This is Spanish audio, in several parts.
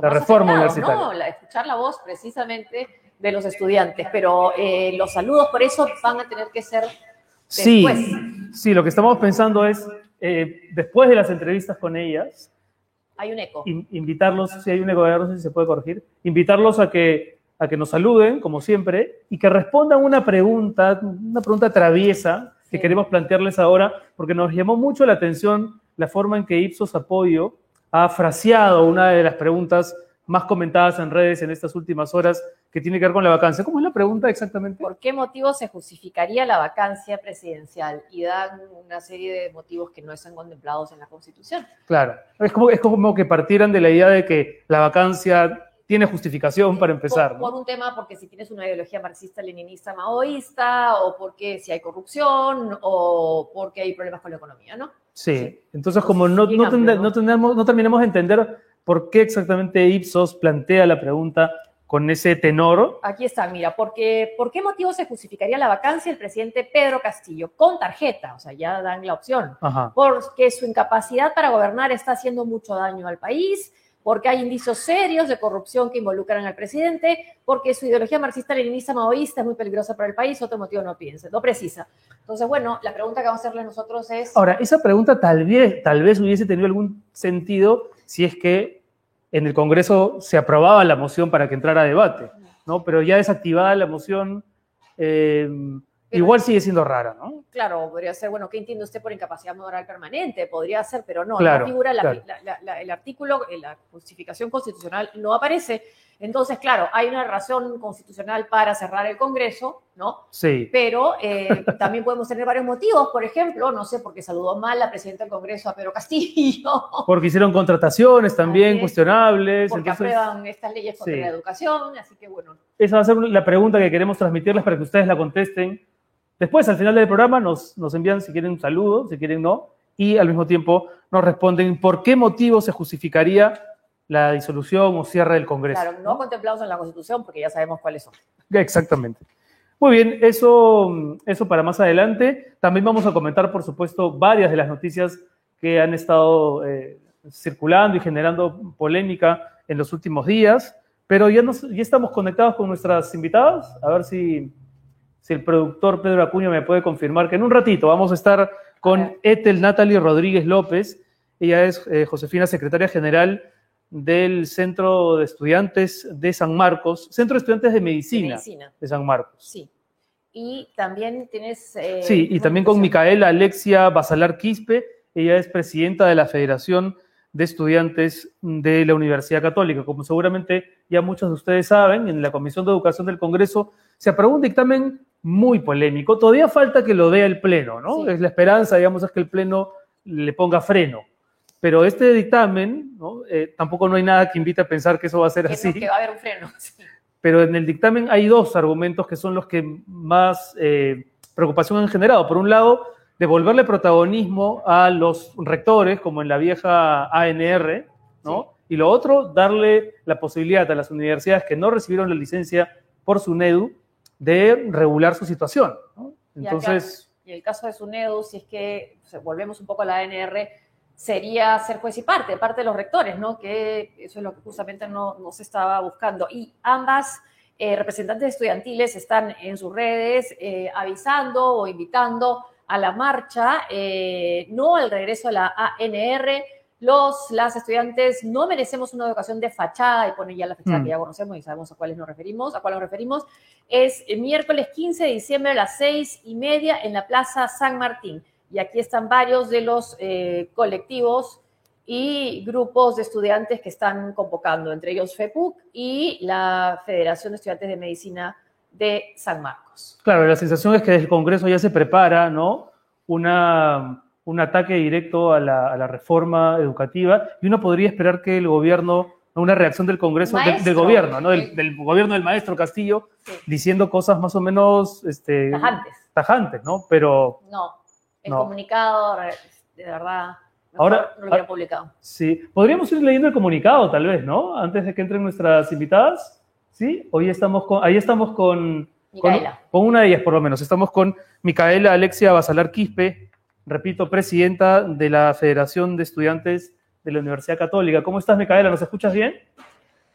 la, reforma universitaria. ¿no? La- escuchar la voz precisamente de los estudiantes, pero eh, los saludos por eso van a tener que ser Sí, después. sí, lo que estamos pensando es, eh, después de las entrevistas con ellas, Hay un eco. in- invitarlos, si hay un eco, no sé si se puede corregir, invitarlos a que, a que nos saluden, como siempre, y que respondan una pregunta, una pregunta traviesa que Sí. queremos plantearles ahora, porque nos llamó mucho la atención la forma en que Ipsos Apoyo ha fraseado una de las preguntas más comentadas en redes en estas últimas horas, que tiene que ver con la vacancia. ¿Cómo es la pregunta exactamente? ¿Por qué motivo se justificaría la vacancia presidencial? Y dan una serie de motivos que no están contemplados en la Constitución. Claro, es como, es como que partieran de la idea de que la vacancia tiene justificación para empezar. Por, ¿no? por un tema, porque si tienes una ideología marxista, leninista, maoísta, o porque si hay corrupción, o porque hay problemas con la economía, ¿no? Sí, Sí. entonces como no, no, amplio, no terminamos de entender por qué exactamente Ipsos plantea la pregunta con ese tenor, Aquí está, mira, porque, ¿por qué motivo se justificaría la vacancia del presidente Pedro Castillo? Con tarjeta, o sea, ya dan la opción. Ajá. Porque su incapacidad para gobernar está haciendo mucho daño al país, porque hay indicios serios de corrupción que involucran al presidente, porque su ideología marxista-leninista maoísta es muy peligrosa para el país, otro motivo no piensa, no precisa. Entonces, bueno, la pregunta que vamos a hacerle nosotros es... Ahora, esa pregunta tal vez, tal vez hubiese tenido algún sentido si es que en el Congreso se aprobaba la moción para que entrara a debate, ¿no? Pero ya desactivada la moción, eh, igual sigue siendo rara, ¿no? Claro, podría ser, bueno, ¿qué entiende usted por incapacidad moral permanente? Podría ser, pero no, Claro, no figura la- claro. la- la- la- el artículo, eh, la justificación constitucional no aparece. Entonces, claro, hay una razón constitucional para cerrar el Congreso, ¿no? Sí. Pero eh, también podemos tener varios motivos. Por ejemplo, no sé, porque saludó mal la presidenta del Congreso a Pedro Castillo, Porque hicieron contrataciones también cuestionables. porque entonces, aprueban estas leyes contra sí. la educación. Así que, bueno, esa va a ser la pregunta que queremos transmitirles para que ustedes la contesten. Después, al final del programa, nos, nos envían si quieren un saludo, si quieren no, y al mismo tiempo nos responden por qué motivo se justificaría la disolución o cierre del Congreso. claro, no contemplados en la Constitución, porque ya sabemos cuáles son. Exactamente. Muy bien, eso, eso para más adelante. También vamos a comentar, por supuesto, varias de las noticias que han estado eh, circulando y generando polémica en los últimos días. Pero ya, nos, ya estamos conectados con nuestras invitadas. A ver si, si el productor Pedro Acuña me puede confirmar que en un ratito vamos a estar con. Ethel Natalie Rodríguez López. Ella es eh, Josefina, secretaria general del Centro de Estudiantes de San Marcos, Centro de Estudiantes de De Medicina de San Marcos. Sí. Y también tienes... eh, Sí, y también con. Micaela Alexia Basalar Quispe, ella es presidenta de la Federación de Estudiantes de la Universidad Católica. Como seguramente ya muchos de ustedes saben, en la Comisión de Educación del Congreso se aprobó un dictamen muy polémico. Todavía falta que lo vea el Pleno, ¿no? Sí. Es la esperanza, digamos, es que el Pleno le ponga freno. Pero este dictamen, ¿no? Eh, tampoco no hay nada que invite a pensar que eso va a ser Que, así no, que va a haber un freno. sí. pero en el dictamen hay dos argumentos que son los que más eh, preocupación han generado. Por un lado, devolverle protagonismo a los rectores, como en la vieja ANR, ¿no? Y lo otro, darle la posibilidad a las universidades que no recibieron la licencia por SUNEDU de regular su situación. ¿no? Y Entonces, acá, y el caso de SUNEDU, si es que o sea, volvemos un poco a la ANR, sería ser juez y parte, parte de los rectores, ¿no? Que eso es lo que justamente no, no se estaba buscando. Y ambas eh, representantes estudiantiles están en sus redes eh, avisando o invitando a la marcha, eh, no al regreso a la ANR. Los, las estudiantes no merecemos una educación de fachada, y pone ya la fachada Mm. que ya conocemos y sabemos a cuáles nos referimos, a cuál nos referimos, es el miércoles 15 de diciembre a las seis y media en la Plaza San Martín. Y aquí están varios de los eh, colectivos y grupos de estudiantes que están convocando, entre ellos FEPUC y la Federación de Estudiantes de Medicina de San Marcos. claro, la sensación es que el Congreso ya se prepara, ¿no? Una, un ataque directo a la, a la reforma educativa y uno podría esperar que el gobierno, una reacción del Congreso, del- del, gobierno, ¿no? Del, el- del gobierno del maestro Castillo, Sí. diciendo cosas más o menos este, Tajantes. tajantes, ¿no? Pero No, el No. comunicado, de verdad, Ahora- no lo hubiera publicado. sí, podríamos ir leyendo el comunicado tal vez, ¿no? Antes de que entren nuestras invitadas, ¿sí? Hoy estamos con, ahí estamos con, con, con una de ellas por lo menos, estamos con Micaela Alexia Basalar Quispe, repito, presidenta de la Federación de Estudiantes de la Universidad Católica. ¿Cómo estás, Micaela? ¿Nos escuchas bien?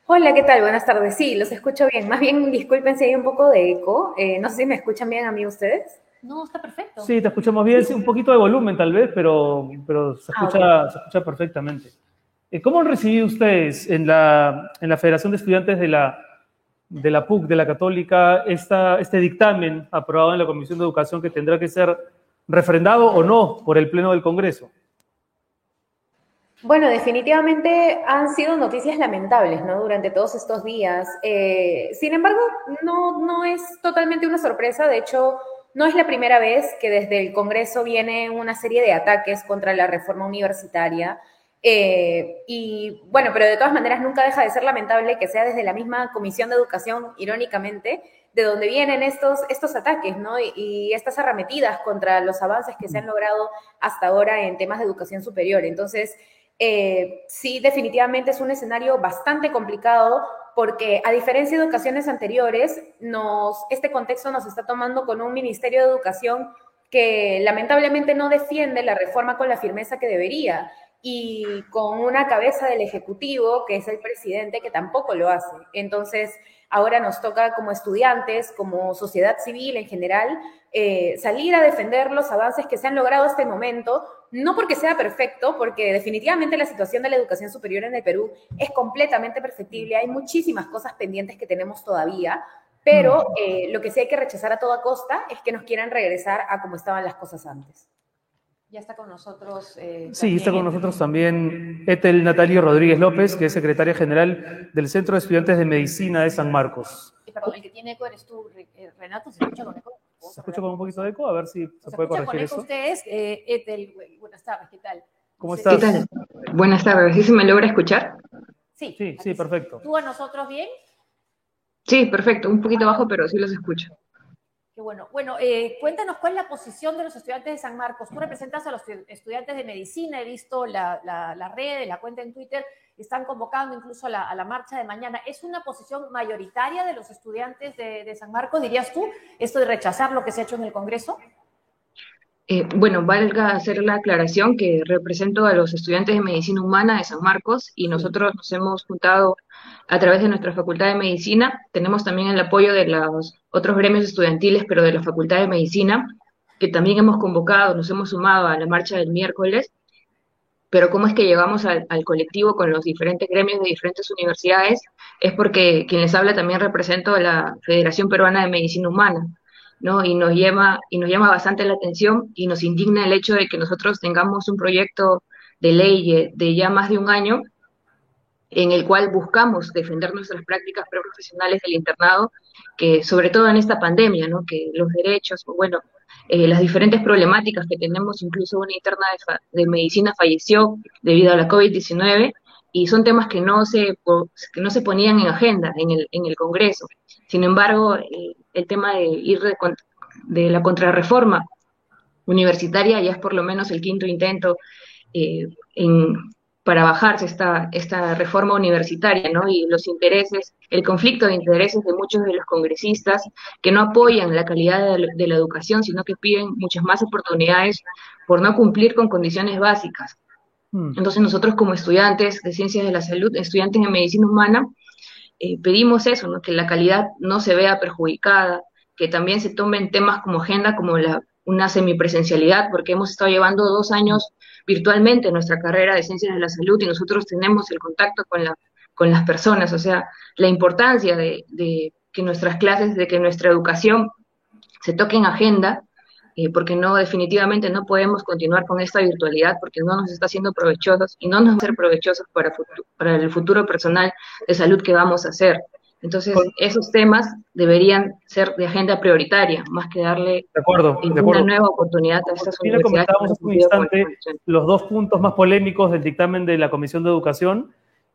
Hola, ¿qué tal? Buenas tardes. Sí, los escucho bien. Más bien, disculpen si hay un poco de eco. Eh, no sé si me escuchan bien a mí ustedes. No, está perfecto. Sí, te escuchamos bien. Sí, un poquito de volumen tal vez, pero, pero se, Ah, escucha, se escucha perfectamente. Eh, ¿Cómo han recibido ustedes en la, en la Federación de Estudiantes de la, de la PUC, de la Católica, esta, este dictamen aprobado en la Comisión de Educación que tendrá que ser refrendado o no por el Pleno del Congreso? Bueno, definitivamente han sido noticias lamentables, ¿no? Durante todos estos días. Eh, sin embargo, no, no es totalmente una sorpresa. De hecho, no es la primera vez que desde el Congreso viene una serie de ataques contra la reforma universitaria. Eh, y bueno, pero de todas maneras nunca deja de ser lamentable que sea desde la misma Comisión de Educación, irónicamente, de donde vienen estos, estos ataques, ¿no? Y, y estas arremetidas contra los avances que se han logrado hasta ahora en temas de educación superior. Entonces, eh, sí, definitivamente es un escenario bastante complicado porque a diferencia de ocasiones anteriores, nos, este contexto nos está tomando con un Ministerio de Educación que lamentablemente no defiende la reforma con la firmeza que debería y con una cabeza del Ejecutivo, que es el presidente, que tampoco lo hace. Entonces, ahora nos toca como estudiantes, como sociedad civil en general, eh, salir a defender los avances que se han logrado hasta el momento, no porque sea perfecto, porque definitivamente la situación de la educación superior en el Perú es completamente perfectible, hay muchísimas cosas pendientes que tenemos todavía, pero eh, lo que sí hay que rechazar a toda costa es que nos quieran regresar a como estaban las cosas antes. Ya está con nosotros. eh, Sí, está con también nosotros también Etel Natalio Rodríguez López, que es secretaria general del Centro de Estudiantes de Medicina de San Marcos. Eh, Perdón, el que tiene eco eres tú, eh, Renato. ¿Se escucha con eco? ¿Se escucha con un poquito de eco? A ver si se ¿Se puede escucha con corregir eco eso. ustedes? Eh, Ethel, bu- buenas tardes, ¿qué tal? ¿Cómo Sí, estás? ¿Qué tal? Buenas tardes. ¿Sí se me logra escuchar? Sí, Sí, sí, perfecto. ¿Tú a nosotros bien? Sí, perfecto. Un poquito bajo, pero sí los escucho. Qué bueno. Bueno, eh, cuéntanos cuál es la posición de los estudiantes de San Marcos. Tú representas a los estu- estudiantes de medicina, he visto la, la, red, la cuenta en Twitter, están convocando incluso a la, a la marcha de mañana. ¿Es una posición mayoritaria de los estudiantes de, de San Marcos, dirías tú, esto de rechazar lo que se ha hecho en el Congreso? Eh, bueno, valga hacer la aclaración que represento a los estudiantes de Medicina Humana de San Marcos y nosotros nos hemos juntado a través de nuestra Facultad de Medicina. Tenemos también el apoyo de los otros gremios estudiantiles, pero de la Facultad de Medicina, que también hemos convocado, nos hemos sumado a la marcha del miércoles. Pero cómo es que llegamos al, al colectivo con los diferentes gremios de diferentes universidades es porque quien les habla también represento a la Federación Peruana de Medicina Humana. ¿No? Y nos llama, y nos llama bastante la atención y nos indigna el hecho de que nosotros tengamos un proyecto de ley de ya más de un año en el cual buscamos defender nuestras prácticas preprofesionales del internado, que sobre todo en esta pandemia, ¿no? que los derechos, bueno, eh, las diferentes problemáticas que tenemos, incluso una interna de, fa- de medicina falleció debido a la COVID-19, y son temas que no se, que no se ponían en agenda en el, en el Congreso. Sin embargo, eh, el tema de ir de, de la contrarreforma universitaria ya es por lo menos el quinto intento eh, en, para bajarse esta, esta reforma universitaria, ¿no? Y los intereses, el conflicto de intereses de muchos de los congresistas que no apoyan la calidad de la, de la educación, sino que piden muchas más oportunidades por no cumplir con condiciones básicas. Hmm. Entonces nosotros como estudiantes de ciencias de la salud, estudiantes de medicina humana, eh, pedimos eso, ¿no? que la calidad no se vea perjudicada, que también se tomen temas como agenda, como la, una semipresencialidad, porque hemos estado llevando dos años virtualmente nuestra carrera de ciencias de la salud y nosotros tenemos el contacto con, la, con las personas, o sea, la importancia de, de que nuestras clases, de que nuestra educación se toque en agenda, eh, porque no, definitivamente no podemos continuar con esta virtualidad porque no nos está haciendo provechosos y no nos va a ser provechosos para, para el futuro personal de salud que vamos a hacer. Entonces, esos temas deberían ser de agenda prioritaria, más que darle De acuerdo, de una acuerdo. nueva oportunidad a estas Mira, universidades. comentábamos hace un instante los dos puntos más polémicos del dictamen de la Comisión de Educación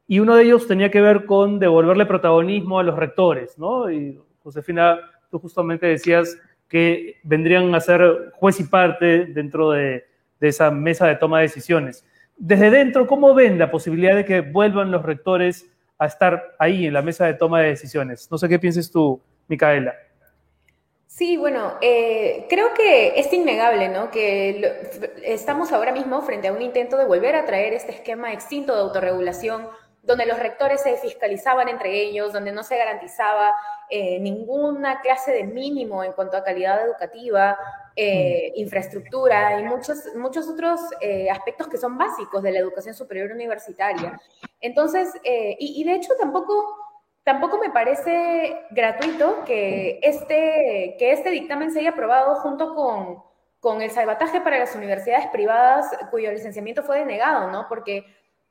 y uno de ellos tenía que ver con devolverle protagonismo a los rectores, ¿no? Y Josefina, tú justamente decías que vendrían a ser juez y parte dentro de, de esa mesa de toma de decisiones. Desde dentro, ¿cómo ven la posibilidad de que vuelvan los rectores a estar ahí en la mesa de toma de decisiones? No sé qué pienses tú, Micaela. Sí, bueno, eh, creo que es innegable, ¿no? Que estamos ahora mismo frente a un intento de volver a traer este esquema extinto de autorregulación, donde los rectores se fiscalizaban entre ellos, donde no se garantizaba eh, ninguna clase de mínimo en cuanto a calidad educativa, eh, mm. infraestructura y muchos, muchos otros aspectos que son básicos de la educación superior universitaria. Entonces, y, y de hecho tampoco Tampoco me parece gratuito que este, que este dictamen se haya aprobado junto con, con el salvataje para las universidades privadas cuyo licenciamiento fue denegado, ¿no? Porque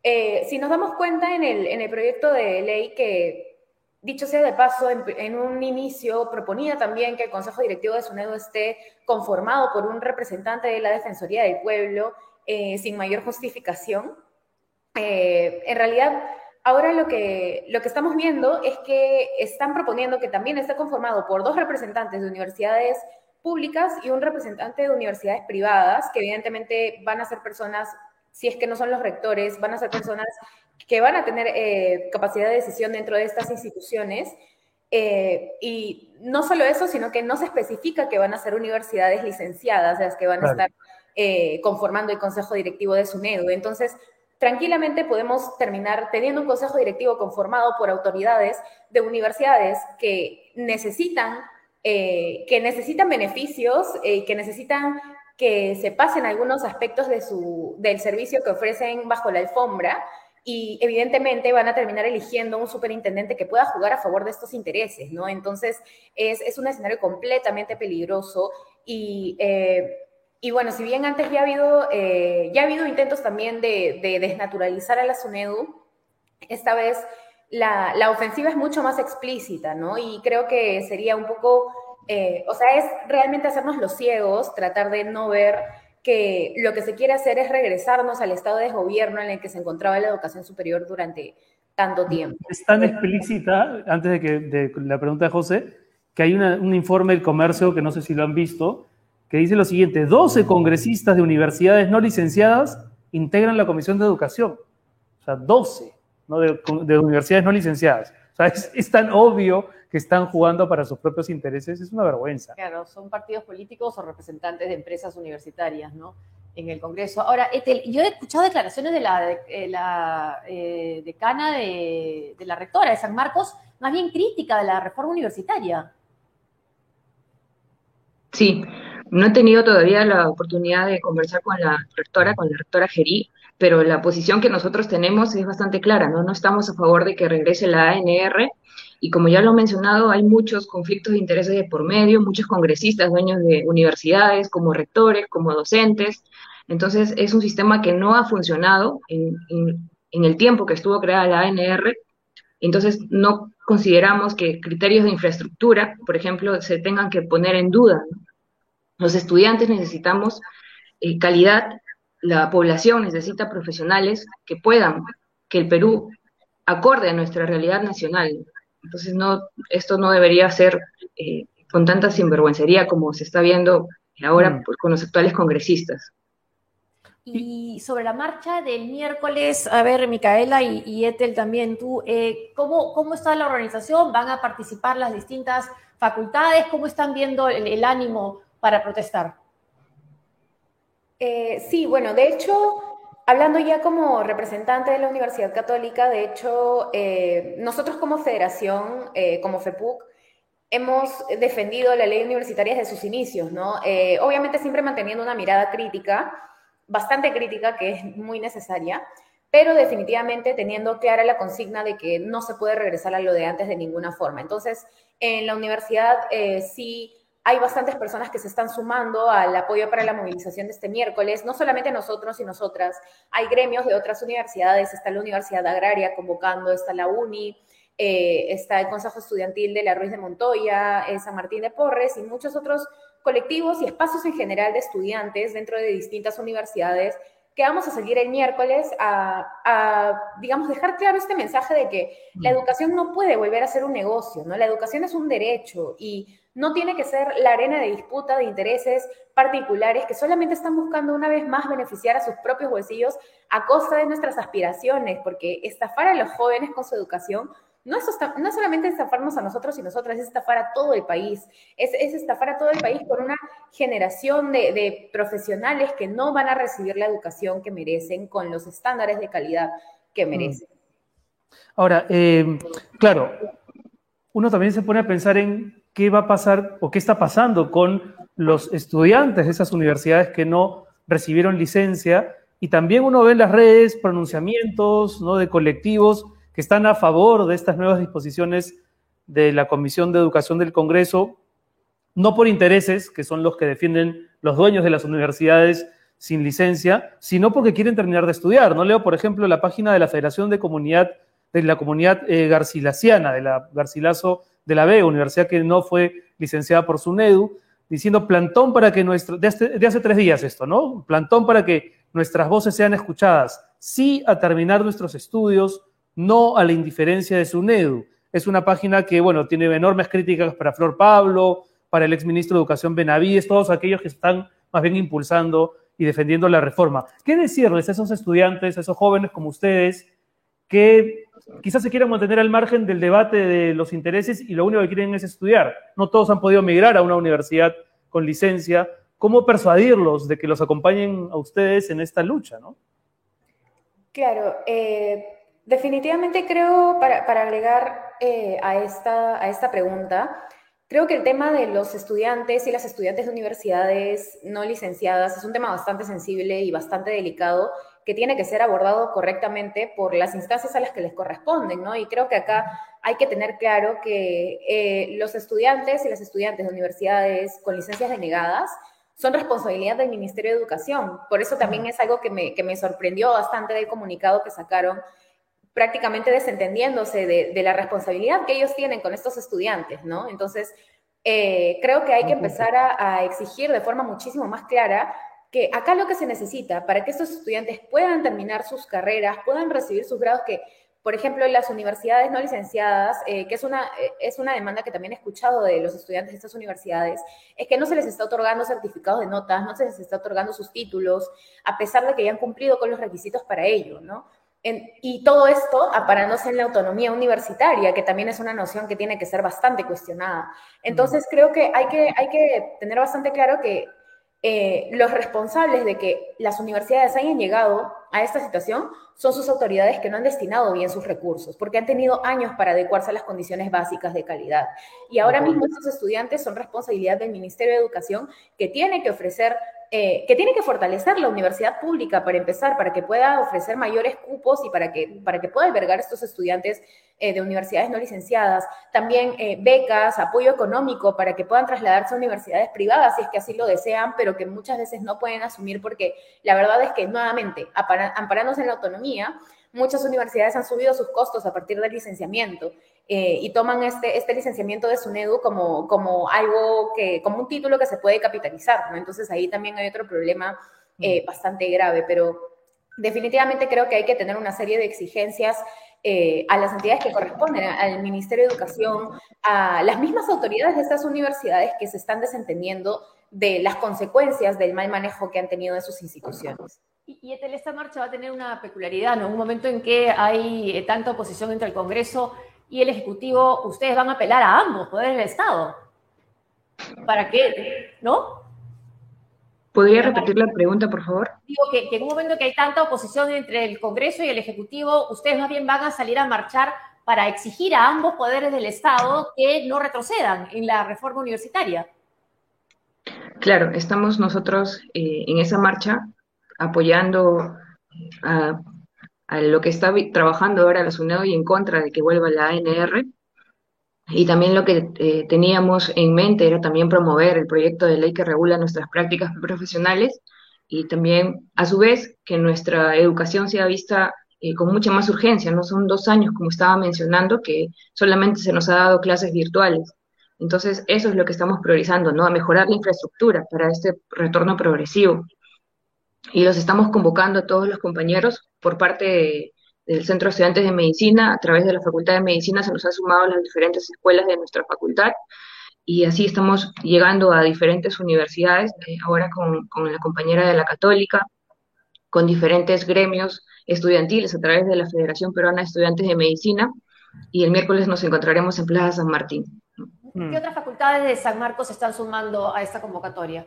eh, si nos damos cuenta en el, en el proyecto de ley que, dicho sea de paso, en, un inicio proponía también que el Consejo Directivo de SUNEDO esté conformado por un representante de la Defensoría del Pueblo eh, sin mayor justificación. Eh, en realidad Ahora lo que, lo que estamos viendo es que están proponiendo que también esté conformado por dos representantes de universidades públicas y un representante de universidades privadas, que evidentemente van a ser personas, si es que no son los rectores, van a ser personas que van a tener eh, capacidad de decisión dentro de estas instituciones. Eh, y no solo eso, sino que no se especifica que van a ser universidades licenciadas las que van a estar eh, conformando el consejo directivo de SUNEDU. Entonces, tranquilamente podemos terminar teniendo un consejo directivo conformado por autoridades de universidades que necesitan, eh, que necesitan beneficios y eh, que necesitan que se pasen algunos aspectos de su, del servicio que ofrecen bajo la alfombra y evidentemente van a terminar eligiendo un superintendente que pueda jugar a favor de estos intereses, ¿no? Entonces es, es un escenario completamente peligroso y eh, y bueno, si bien antes ya ha habido, eh, ya ha habido intentos también de, desnaturalizar a la SUNEDU, esta vez la, la, ofensiva es mucho más explícita, ¿no? Y creo que sería un poco, eh, o sea, es realmente hacernos los ciegos, tratar de no ver que lo que se quiere hacer es regresarnos al estado de gobierno en el que se encontraba la educación superior durante tanto tiempo. Es tan explícita, antes de, que, de la pregunta de José, que hay un informe del comercio que no sé si lo han visto, que dice lo siguiente, 12 congresistas de universidades no licenciadas integran la Comisión de Educación. O sea, 12 ¿no? de, universidades no licenciadas. O sea, es, tan obvio que están jugando para sus propios intereses, es una vergüenza. Claro, son partidos políticos o representantes de empresas universitarias, ¿no? En el Congreso. Ahora, yo he escuchado declaraciones de la, de, la eh, decana de, de la rectora de San Marcos, más bien crítica de la reforma universitaria. Sí, no he tenido todavía la oportunidad de conversar con la rectora, con la rectora Gerí, pero la posición que nosotros tenemos es bastante clara, ¿no? No estamos a favor de que regrese la ANR y como ya lo he mencionado, hay muchos conflictos de intereses de por medio, muchos congresistas, dueños de universidades, como rectores, como docentes. Entonces, es un sistema que no ha funcionado en, en el tiempo que estuvo creada la ANR. Entonces, no consideramos que criterios de infraestructura, por ejemplo, se tengan que poner en duda. Los estudiantes necesitamos eh, calidad, la población necesita profesionales que puedan, que el Perú acorde a nuestra realidad nacional. Entonces, no, esto no debería ser eh, con tanta sinvergüencería como se está viendo ahora mm. con los actuales congresistas. Y sobre la marcha del miércoles, a ver, Micaela y, Etel también, tú, eh, ¿cómo, ¿cómo está la organización? ¿Van a participar las distintas facultades? ¿Cómo están viendo el ánimo para protestar? Eh, sí, bueno, de hecho, hablando ya como representante de la Universidad Católica, de hecho, eh, nosotros como federación, eh, como FEPUC, hemos defendido la ley universitaria desde sus inicios, ¿no? obviamente siempre manteniendo una mirada crítica, bastante crítica, que es muy necesaria, pero definitivamente teniendo clara la consigna de que no se puede regresar a lo de antes de ninguna forma. Entonces, en la universidad sí hay bastantes personas que se están sumando al apoyo para la movilización de este miércoles, no solamente nosotros y nosotras, hay gremios de otras universidades, está la Universidad Agraria convocando, está la UNI, eh, está el Consejo Estudiantil de la Ruiz de Montoya, eh, San Martín de Porres y muchos otros colectivos y espacios en general de estudiantes dentro de distintas universidades que vamos a seguir el miércoles a, a, digamos, dejar claro este mensaje de que la mm. educación no puede volver a ser un negocio, ¿no? La educación es un derecho y no tiene que ser la arena de disputa de intereses particulares que solamente están buscando una vez más beneficiar a sus propios bolsillos a costa de nuestras aspiraciones, porque estafar a los jóvenes con su educación no es, no solamente estafarnos a nosotros y nosotras, es estafar a todo el país, es, estafar a todo el país con una generación de, profesionales que no van a recibir la educación que merecen con los estándares de calidad que mm. merecen. Ahora, eh, claro, uno también se pone a pensar en qué va a pasar o qué está pasando con los estudiantes de esas universidades que no recibieron licencia y también uno ve en las redes pronunciamientos ¿no? de colectivos que están a favor de estas nuevas disposiciones de la Comisión de Educación del Congreso, no por intereses, que son los que defienden los dueños de las universidades sin licencia, sino porque quieren terminar de estudiar. No leo, por ejemplo, la página de la Federación de Comunidad, de la Comunidad eh, Garcilaciana, de la Garcilaso de la B, universidad que no fue licenciada por SUNEDU, diciendo plantón para que nuestro, de hace tres días esto, ¿no? Plantón para que nuestras voces sean escuchadas, sí a terminar nuestros estudios, no a la indiferencia de SUNEDU. Es una página que, bueno, tiene enormes críticas para Flor Pablo, para el exministro de Educación Benavides, todos aquellos que están más bien impulsando y defendiendo la reforma. ¿Qué decirles a esos estudiantes, a esos jóvenes como ustedes, que quizás se quieran mantener al margen del debate de los intereses y lo único que quieren es estudiar? No todos han podido migrar a una universidad con licencia. ¿Cómo persuadirlos de que los acompañen a ustedes en esta lucha, no? Claro, eh, Definitivamente creo, para, agregar eh, a, esta, a esta pregunta, creo que el tema de los estudiantes y las estudiantes de universidades no licenciadas es un tema bastante sensible y bastante delicado que tiene que ser abordado correctamente por las instancias a las que les corresponden, ¿no? Y creo que acá hay que tener claro que eh, los estudiantes y las estudiantes de universidades con licencias denegadas son responsabilidad del Ministerio de Educación. Por eso también es algo que me, que me sorprendió bastante del comunicado que sacaron prácticamente desentendiéndose de, la responsabilidad que ellos tienen con estos estudiantes, ¿no? Entonces, eh, creo que hay que empezar a, exigir de forma muchísimo más clara que acá lo que se necesita para que estos estudiantes puedan terminar sus carreras, puedan recibir sus grados que, por ejemplo, en las universidades no licenciadas, eh, que es una, eh, es una demanda que también he escuchado de los estudiantes de estas universidades, es que no se les está otorgando certificados de notas, no se les está otorgando sus títulos, a pesar de que ya han cumplido con los requisitos para ello, ¿no? y todo esto aparándose en la autonomía universitaria, que también es una noción que tiene que ser bastante cuestionada. Entonces, creo que hay que, hay que tener bastante claro que eh, los responsables de que las universidades hayan llegado a esta situación son sus autoridades que no han destinado bien sus recursos, porque han tenido años para adecuarse a las condiciones básicas de calidad. Y ahora mismo estos estudiantes son responsabilidad del Ministerio de Educación, que tiene que ofrecer eh, que tiene que fortalecer la universidad pública para empezar, para que pueda ofrecer mayores cupos y para que, para que pueda albergar estos estudiantes eh, de universidades no licenciadas. También eh, becas, apoyo económico para que puedan trasladarse a universidades privadas si es que así lo desean, pero que muchas veces no pueden asumir porque la verdad es que nuevamente, amparándose en la autonomía, muchas universidades han subido sus costos a partir del licenciamiento eh, y toman este, este licenciamiento de SUNEDU como, como algo que, como un título que se puede capitalizar, ¿no? Entonces ahí también hay otro problema eh, mm. bastante grave, pero definitivamente creo que hay que tener una serie de exigencias eh, a las entidades que corresponden, al Ministerio de Educación, a las mismas autoridades de estas universidades que se están desentendiendo de las consecuencias del mal manejo que han tenido de sus instituciones. Y, esta marcha va a tener una peculiaridad, ¿no? Un momento en que hay tanta oposición entre el Congreso y el Ejecutivo, ustedes van a apelar a ambos poderes del Estado. ¿Para qué? ¿No? ¿Podría repetir la pregunta, por favor? Digo que, en un momento que hay tanta oposición entre el Congreso y el Ejecutivo, ustedes más bien van a salir a marchar para exigir a ambos poderes del Estado que no retrocedan en la reforma universitaria. Claro, estamos nosotros eh, en esa marcha apoyando a a lo que está trabajando ahora la SUNEDO y en contra de que vuelva la ANR. Y también lo que eh, teníamos en mente era también promover el proyecto de ley que regula nuestras prácticas profesionales y también, a su vez, que nuestra educación sea vista eh, con mucha más urgencia. No son dos años, como estaba mencionando, que solamente se nos ha dado clases virtuales. Entonces, eso es lo que estamos priorizando, ¿no? A mejorar la infraestructura para este retorno progresivo y los estamos convocando a todos los compañeros por parte del Centro de Estudiantes de Medicina, a través de la Facultad de Medicina se nos han sumado las diferentes escuelas de nuestra facultad y así estamos llegando a diferentes universidades, eh, ahora con, con la compañera de la Católica, con diferentes gremios estudiantiles a través de la Federación Peruana de Estudiantes de Medicina y el miércoles nos encontraremos en Plaza San Martín. ¿Qué otras facultades de San Marcos están sumando a esta convocatoria?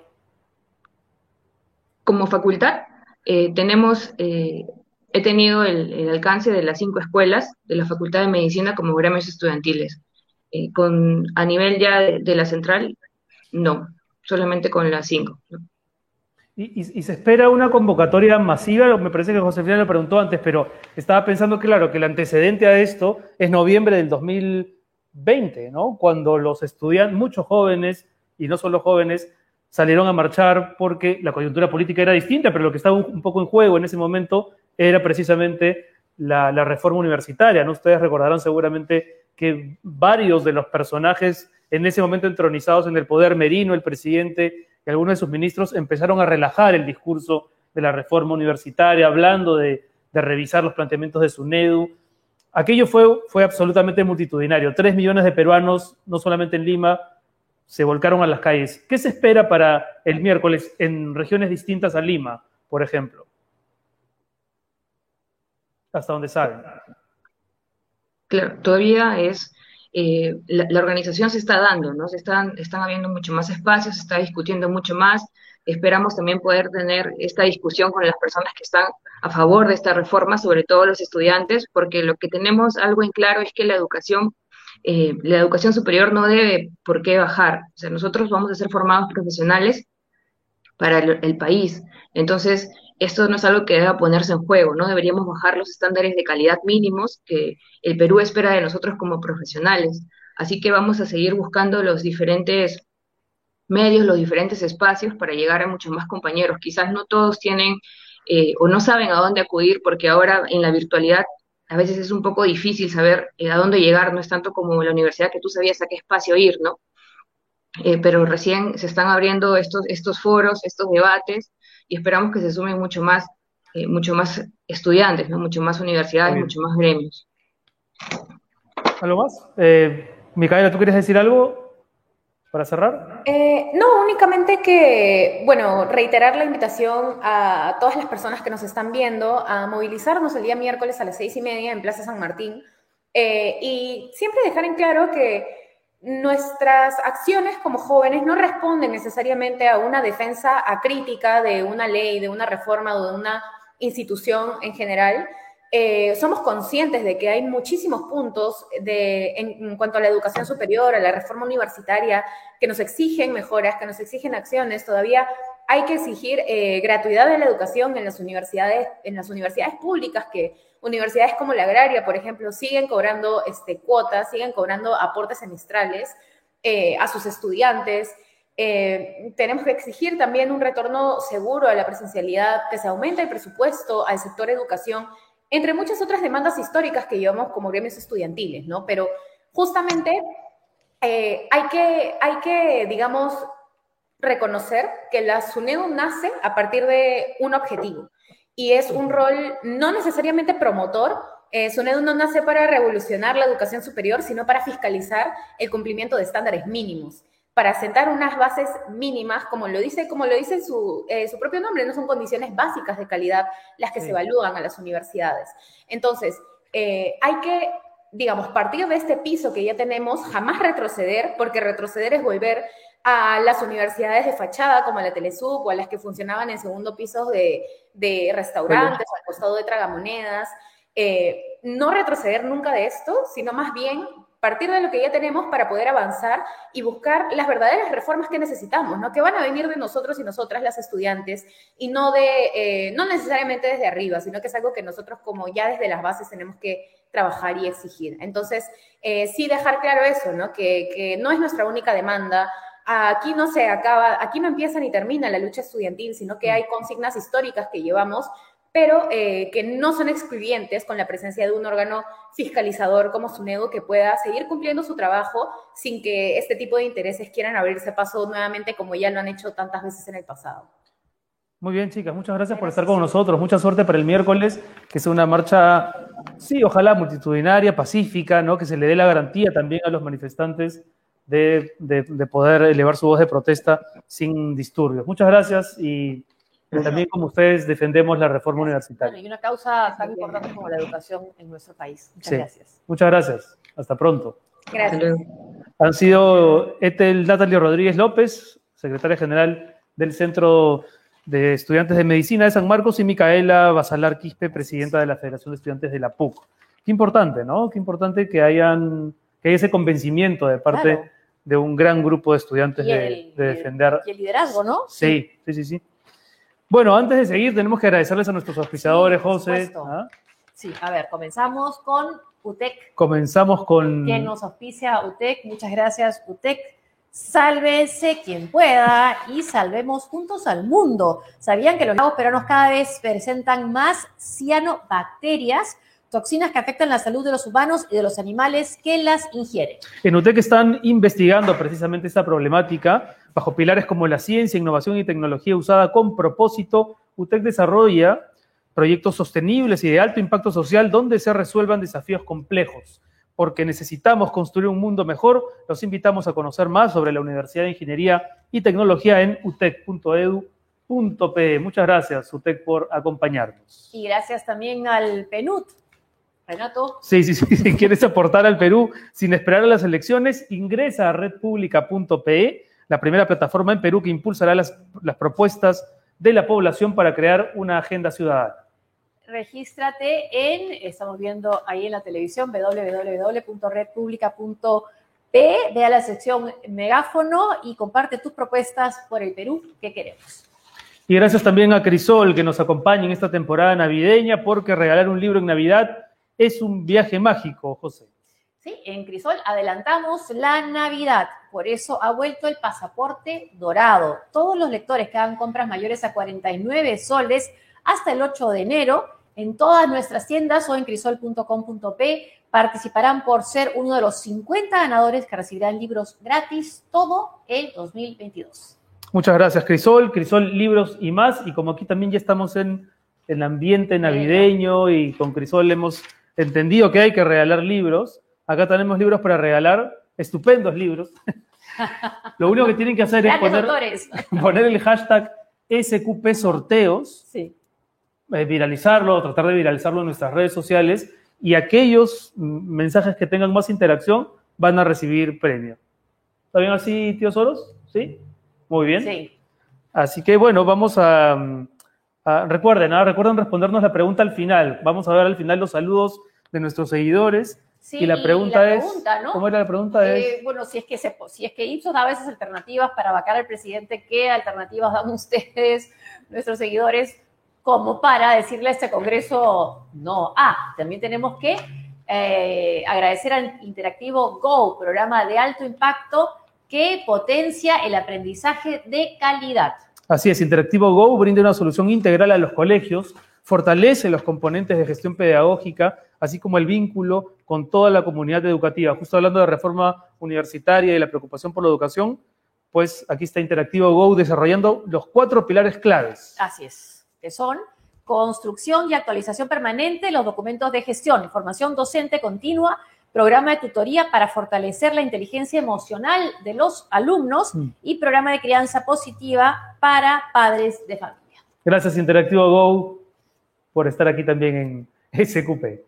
Como facultad, eh, tenemos, eh, he tenido el, alcance de las cinco escuelas de la Facultad de Medicina como gremios estudiantiles. Eh, con, a nivel ya de, la central, no, solamente con las cinco. Y, se espera una convocatoria masiva, me parece que Josefina lo preguntó antes, pero estaba pensando, claro, que el antecedente a esto es noviembre del 2020, ¿no? Cuando los estudiantes, muchos jóvenes, y no solo jóvenes, salieron a marchar porque la coyuntura política era distinta, pero lo que estaba un poco en juego en ese momento era precisamente la, reforma universitaria, ¿no? Ustedes recordarán seguramente que varios de los personajes en ese momento entronizados en el poder, Merino, el presidente, y algunos de sus ministros empezaron a relajar el discurso de la reforma universitaria, hablando de, revisar los planteamientos de SUNEDU. Aquello fue, fue absolutamente multitudinario. Tres millones de peruanos, no solamente en Lima, se volcaron a las calles. ¿Qué se espera para el miércoles en regiones distintas a Lima, por ejemplo? Hasta donde saben. Claro, todavía es eh, la, organización se está dando, ¿no? Se están, están habiendo mucho más espacios, se está discutiendo mucho más. Esperamos también poder tener esta discusión con las personas que están a favor de esta reforma, sobre todo los estudiantes, porque lo que tenemos algo en claro es que la educación, eh, la educación superior no debe por qué bajar. O sea, nosotros vamos a ser formados profesionales para el país. Entonces, esto no es algo que deba ponerse en juego, ¿no? Deberíamos bajar los estándares de calidad mínimos que el Perú espera de nosotros como profesionales. Así que vamos a seguir buscando los diferentes medios, los diferentes espacios para llegar a muchos más compañeros. Quizás no todos tienen eh, o no saben a dónde acudir porque ahora en la virtualidad a veces es un poco difícil saber eh, a dónde llegar, no es tanto como la universidad que tú sabías a qué espacio ir, ¿no? Eh, pero recién se están abriendo estos, estos foros, estos debates, y esperamos que se sumen mucho más, eh, mucho más estudiantes, ¿no? mucho más universidades, mucho más gremios. ¿Algo más? Micaela, ¿tú quieres decir algo para cerrar? Eh, no, únicamente que, bueno, reiterar la invitación a todas las personas que nos están viendo a movilizarnos el día miércoles a las seis y media en Plaza San Martín y siempre dejar en claro que nuestras acciones como jóvenes no responden necesariamente a una defensa acrítica de una ley, de una reforma o de una institución en general. Eh, somos conscientes de que hay muchísimos puntos de, en, cuanto a la educación superior, a la reforma universitaria, que nos exigen mejoras, que nos exigen acciones. Todavía hay que exigir eh, gratuidad de la educación en las universidades, en las universidades públicas que universidades como la agraria, por ejemplo, siguen cobrando este, cuotas, siguen cobrando aportes semestrales eh, a sus estudiantes. Tenemos que exigir también un retorno seguro a la presencialidad, que se aumente el presupuesto al sector educación, entre muchas otras demandas históricas que llevamos como gremios estudiantiles, ¿no? Pero justamente eh, hay, que, hay que, digamos, reconocer que la SUNEDU nace a partir de un objetivo, y es un rol no necesariamente promotor. Eh, SUNEDU no nace para revolucionar la educación superior, sino para fiscalizar el cumplimiento de estándares mínimos, para sentar unas bases mínimas, como lo dice, como lo dice su, eh, su propio nombre, no son condiciones básicas de calidad las que se evalúan a las universidades. Entonces, eh, hay que digamos, partir de este piso que ya tenemos, jamás retroceder, porque retroceder es volver a las universidades de fachada como la Telesub o a las que funcionaban en segundo piso de, de restaurantes o al costado de tragamonedas. Eh, no retroceder nunca de esto, sino más bien partir de lo que ya tenemos para poder avanzar y buscar las verdaderas reformas que necesitamos, ¿no? Que van a venir de nosotros y nosotras, las estudiantes, y no de, eh, no necesariamente desde arriba, sino que es algo que nosotros como ya desde las bases tenemos que trabajar y exigir. Entonces, eh, sí dejar claro eso, ¿no? Que, que no es nuestra única demanda, aquí no se acaba, aquí no empieza ni termina la lucha estudiantil, sino que hay consignas históricas que llevamos, pero eh, que no son excluyentes con la presencia de un órgano fiscalizador como SUNEDO que pueda seguir cumpliendo su trabajo sin que este tipo de intereses quieran abrirse paso nuevamente como ya lo han hecho tantas veces en el pasado. Muy bien, chicas, muchas gracias por estar con nosotros. Mucha suerte para el miércoles, que sea una marcha, sí, ojalá multitudinaria, pacífica, ¿no? Que se le dé la garantía también a los manifestantes de, poder elevar su voz de protesta sin disturbios. Muchas gracias y también como ustedes defendemos la reforma universitaria. y una causa tan importante como la educación en nuestro país. Muchas gracias. Muchas gracias. Hasta pronto. Gracias. Han sido Etel Natalia Rodríguez López, secretaria general del Centro de Estudiantes de Medicina de San Marcos, y Micaela Basalar Quispe, presidenta de la Federación de Estudiantes de la PUC. Qué importante, ¿no? Qué importante que hayan que haya ese convencimiento de parte Claro. de un gran grupo de estudiantes Y de, el- de defender. Y el liderazgo, ¿no? Sí, sí, sí, sí. Bueno, antes de seguir, tenemos que agradecerles a nuestros auspiciadores, Sí, José. ¿ah? Sí, a ver, comenzamos con UTEC, Comenzamos con. que nos auspicia UTEC. Muchas gracias, UTEC. Sálvese quien pueda y salvemos juntos al mundo. ¿Sabían que los lagos peruanos cada vez presentan más cianobacterias, toxinas que afectan la salud de los humanos y de los animales que las ingieren? En UTEC están investigando precisamente esta problemática bajo pilares como la ciencia, innovación y tecnología usada con propósito. UTEC desarrolla proyectos sostenibles y de alto impacto social donde se resuelvan desafíos complejos. Porque necesitamos construir un mundo mejor, los invitamos a conocer más sobre la Universidad de Ingeniería y Tecnología en utec.edu.pe. Muchas gracias, UTEC, por acompañarnos. Y gracias también al PNUD. Renato, Sí, sí, sí. Si quieres aportar al Perú sin esperar a las elecciones, ingresa a redpublica.pe, la primera plataforma en Perú que impulsará las, las propuestas de la población para crear una agenda ciudadana. regístrate en, estamos viendo ahí en la televisión, www.redpublica.p, ve a la sección megáfono y comparte tus propuestas por el Perú que queremos. Y gracias también a Crisol que nos acompaña en esta temporada navideña, porque regalar un libro en Navidad es un viaje mágico, José. Sí, en Crisol adelantamos la Navidad, por eso ha vuelto el pasaporte dorado. Todos los lectores que hagan compras mayores a 49 soles hasta el 8 de enero en todas nuestras tiendas o en crisol.com.p participarán por ser uno de los 50 ganadores que recibirán libros gratis todo el 2022. Muchas gracias, Crisol. Crisol, libros y más. Y como aquí también ya estamos en el ambiente navideño y con Crisol hemos entendido que hay que regalar libros. Acá tenemos libros para regalar, estupendos libros. Lo único que tienen que hacer es poner, el hashtag SQP sorteos, Sí. eh, viralizarlo, tratar de viralizarlo en nuestras redes sociales y aquellos mm, mensajes que tengan más interacción van a recibir premio. ¿Está bien así, tío Soros? ¿Sí? Muy bien. Sí. Así que bueno, vamos a, mm, a- recuerden, ¿ah? recuerden respondernos la pregunta al final. Vamos a ver al final los saludos de nuestros seguidores. Sí, y la pregunta la es. ¿cómo era la pregunta? Eh, es, bueno, si es que se, si es que Ipsos da a veces alternativas para vacar al presidente, ¿qué alternativas dan ustedes, nuestros seguidores, como para decirle a este Congreso no? Ah, también tenemos que eh, agradecer al Interactivo Go, programa de alto impacto que potencia el aprendizaje de calidad. Así es, Interactivo Go brinda una solución integral a los colegios, fortalece los componentes de gestión pedagógica, así como el vínculo con toda la comunidad educativa. Justo hablando de reforma universitaria y la preocupación por la educación, pues aquí está Interactivo Go desarrollando los cuatro pilares claves. Así es, que son construcción y actualización permanente los documentos de gestión, información docente continua, programa de tutoría para fortalecer la inteligencia emocional de los alumnos Mm. y programa de crianza positiva para padres de familia. Gracias Interactivo Go por estar aquí también en SQP.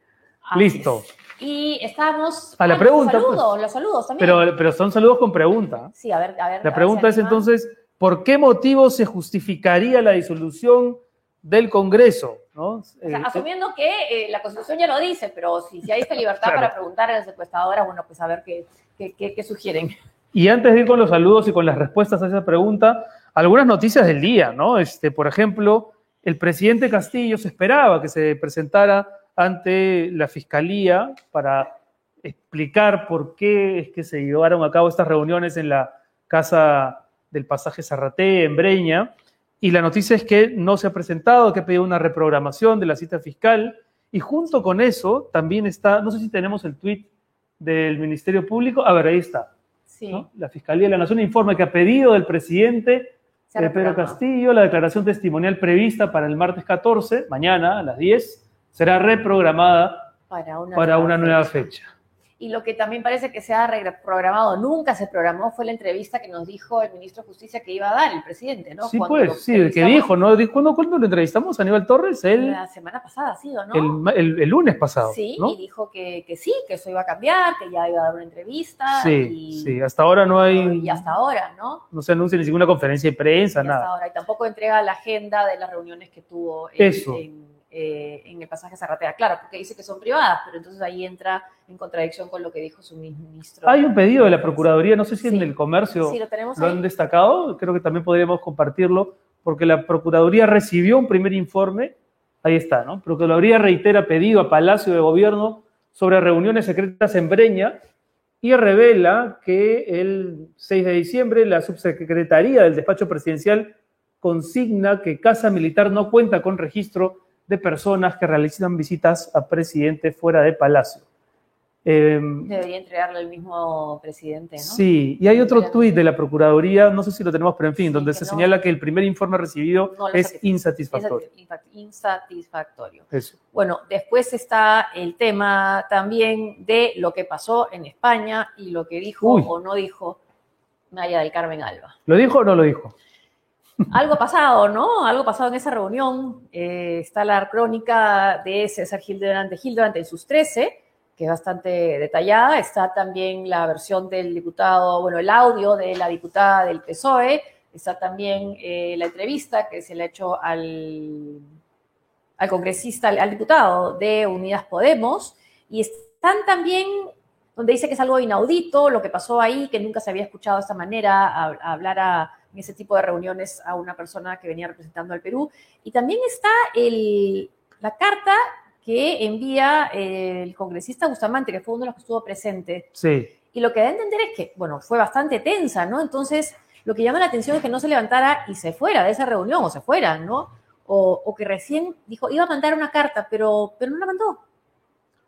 Así Listo. es. Y estamos A la pregunta, Los saludos, pues. los saludos también. Pero, pero son saludos con pregunta. sí, a ver, a ver. La pregunta es entonces, ¿por qué motivo se justificaría la disolución del Congreso? ¿No? O sea, Eh, asumiendo que eh, la Constitución ya lo dice, pero si, si hay esta libertad Claro. para preguntar a las encuestadoras, bueno, pues a ver qué, qué, qué- qué sugieren. Y antes de ir con los saludos y con las respuestas a esa pregunta, algunas noticias del día, ¿no? Este, por ejemplo, el presidente Castillo se esperaba que se presentara ante la fiscalía para explicar por qué es que se llevaron a cabo estas reuniones en la casa del pasaje Zarraté, en Breña. Y la noticia es que no se ha presentado, que ha pedido una reprogramación de la cita fiscal. Y junto con eso también está, no sé si tenemos el tuit del Ministerio Público. A ver, ahí está. Sí, ¿no? La Fiscalía de la Nación informa que a pedido del presidente ha eh, Pedro. Castillo, la declaración testimonial prevista para el martes 14, mañana a las 10, será reprogramada para una, para una nueva fecha. Y lo que también parece que se ha reprogramado, nunca se programó, fue la entrevista que nos dijo el ministro de Justicia que iba a dar el presidente, ¿no? Sí, Cuando pues, sí, el que dijo, ¿no? ¿cuándo, cuándo lo entrevistamos? Aníbal Torres, La semana pasada, sí o no. el, el- el lunes pasado, sí, ¿no? y dijo que, que sí, que eso iba a cambiar, que ya iba a dar una entrevista. Sí, y, sí, hasta ahora no hay, y hasta ahora, ¿no? no se anuncia ni ninguna conferencia de prensa, Y hasta nada. ahora. Y tampoco entrega la agenda de las reuniones que tuvo en, Eso. en, eh, en el pasaje Zarratea. Claro, porque dice que son privadas, pero entonces ahí entra en contradicción con lo que dijo su ministro. Hay un pedido de la Procuraduría, no sé si en el comercio Sí, lo lo han destacado, creo que también podríamos compartirlo, porque la Procuraduría recibió un primer informe, ahí está, ¿no? Procuraduría reitera pedido a Palacio de Gobierno sobre reuniones secretas en Breña y revela que el 6 de diciembre la subsecretaría del despacho presidencial consigna que Casa Militar no cuenta con registro de personas que realizan visitas a presidente fuera de Palacio. Em, Debería entregarle el mismo presidente, ¿no? Sí, y hay otro tuit de la Procuraduría, no sé si lo tenemos, pero en fin, Sí, donde se no- señala que el primer informe recibido No es insatisfactorio. Insatisfactorio. Eso. Bueno, después está el tema también de lo que pasó en España y lo que dijo Uy. o no dijo Maya del Carmen Alba. ¿Lo dijo o no lo dijo? Algo ha pasado, ¿no? Algo ha pasado en esa reunión. Eh, está la crónica de César Hildebrand de Hildebrand en sus 13, que es bastante detallada. Está también la versión del diputado, bueno, el audio de la diputada del PSOE. Está también eh, la entrevista que se le ha hecho al, al congresista, al, diputado de Unidas Podemos. Y están también donde dice que es algo inaudito lo que pasó ahí, que nunca se había escuchado de esta manera, hablar a, en ese tipo de reuniones a una persona que venía representando al Perú. Y también está el, la carta que envía el congresista Bustamante, que fue uno de los que estuvo presente. Sí. Y lo que da a entender es que, bueno, fue bastante tensa, ¿no? Entonces, lo que llama la atención es que no se levantara y se fuera de esa reunión, o se fuera, ¿no? O, o que recién dijo, iba a mandar una carta, pero, pero no la mandó.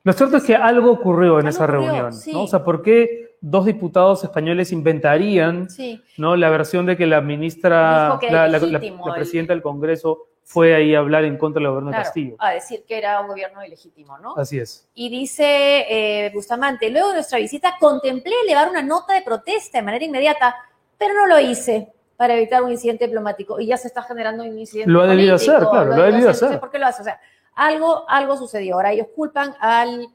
Lo cierto es que algo ocurrió en Algo esa ocurrió, reunión, sí. ¿no? O sea, ¿por qué dos diputados españoles inventarían, Sí. ¿no? La versión de que la ministra, que la, la- la- ilegítimo la el- presidenta del Congreso fue ahí a hablar en contra del gobierno de Castillo. a decir que era un gobierno ilegítimo, ¿no? Así es. Y dice eh, Bustamante, luego de nuestra visita contemplé elevar una nota de protesta de manera inmediata, pero no lo hice para evitar un incidente diplomático. Y ya se está generando un incidente Lo ha debido político, hacer, claro, lo ha debido hacer. No sé por qué lo hace. O sea, algo, algo sucedió. Ahora ellos culpan al,